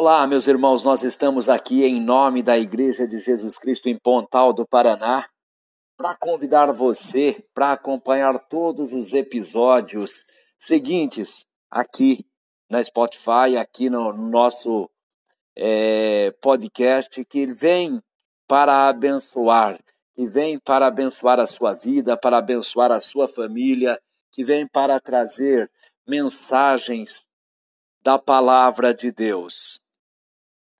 Olá, meus irmãos, nós estamos aqui em nome da Igreja de Jesus Cristo em Pontal do Paraná para convidar você para acompanhar todos os episódios seguintes aqui na Spotify, aqui no nosso é, podcast, que vem para abençoar, que vem para abençoar a sua vida, para abençoar a sua família, que vem para trazer mensagens da palavra de Deus.